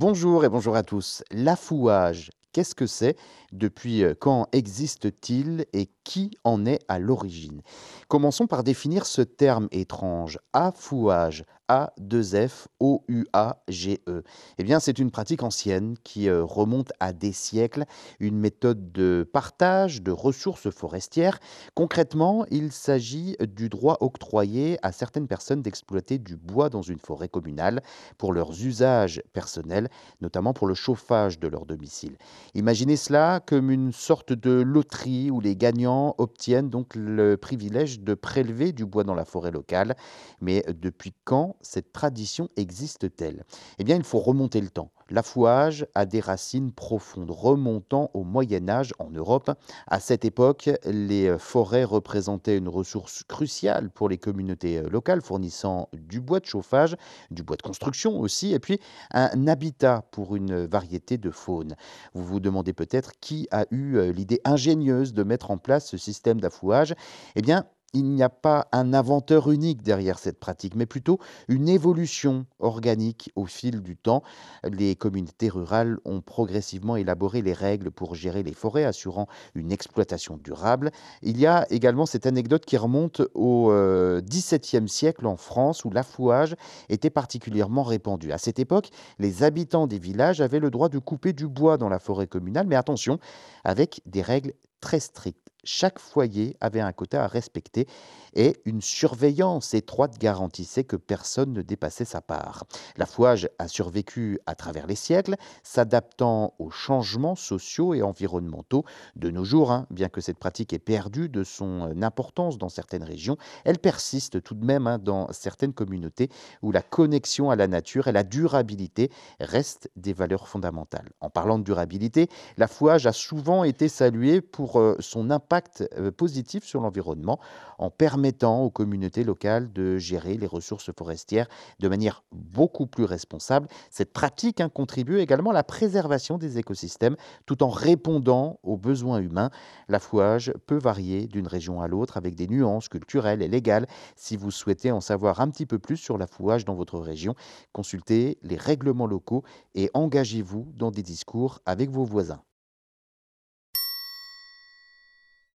Bonjour et bonjour à tous. L'affouage, qu'est-ce que c'est? Depuis euh, quand existe-t-il et qui en est à l'origine? Commençons par définir ce terme étrange. Affouage, A-2-F-O-U-A-G-E. Eh bien, c'est une pratique ancienne qui euh, remonte à des siècles, une méthode de partage de ressources forestières. Concrètement, il s'agit du droit octroyé à certaines personnes d'exploiter du bois dans une forêt communale pour leurs usages personnels, notamment pour le chauffage de leur domicile. Imaginez cela comme une sorte de loterie où les gagnants obtiennent donc le privilège de prélever du bois dans la forêt locale. Mais depuis quand cette tradition existe-t-elle? Eh bien, il faut remonter le temps. L'affouage a des racines profondes, remontant au Moyen Âge en Europe. À cette époque, les forêts représentaient une ressource cruciale pour les communautés locales, fournissant du bois de chauffage, du bois de construction aussi, et puis un habitat pour une variété de faune. Vous vous demandez peut-être qui a eu l'idée ingénieuse de mettre en place ce système d'affouage. Eh bien, il n'y a pas un inventeur unique derrière cette pratique, mais plutôt une évolution organique au fil du temps. Les communautés rurales ont progressivement élaboré les règles pour gérer les forêts, assurant une exploitation durable. Il y a également cette anecdote qui remonte au XVIIe siècle en France, où l'affouage était particulièrement répandu. À cette époque, les habitants des villages avaient le droit de couper du bois dans la forêt communale, mais attention, avec des règles très strictes. Chaque foyer avait un quota à respecter et une surveillance étroite garantissait que personne ne dépassait sa part. L'affouage a survécu à travers les siècles, s'adaptant aux changements sociaux et environnementaux de nos jours. hein. Bien que cette pratique ait perdu de son importance dans certaines régions, elle persiste tout de même hein, dans certaines communautés où la connexion à la nature et la durabilité restent des valeurs fondamentales. En parlant de durabilité, l'affouage a souvent été salué pour euh, son impact euh, positif sur l'environnement en permettant aux communautés locales de gérer les ressources forestières de manière beaucoup plus responsable. Cette pratique hein, contribue également à la préservation des écosystèmes tout en répondant aux besoins humains. L'affouage peut varier d'une région à l'autre avec des nuances culturelles et légales. Si vous souhaitez en savoir un petit peu plus sur l'affouage dans votre région, consultez les règlements locaux et engagez-vous dans des discours avec vos voisins.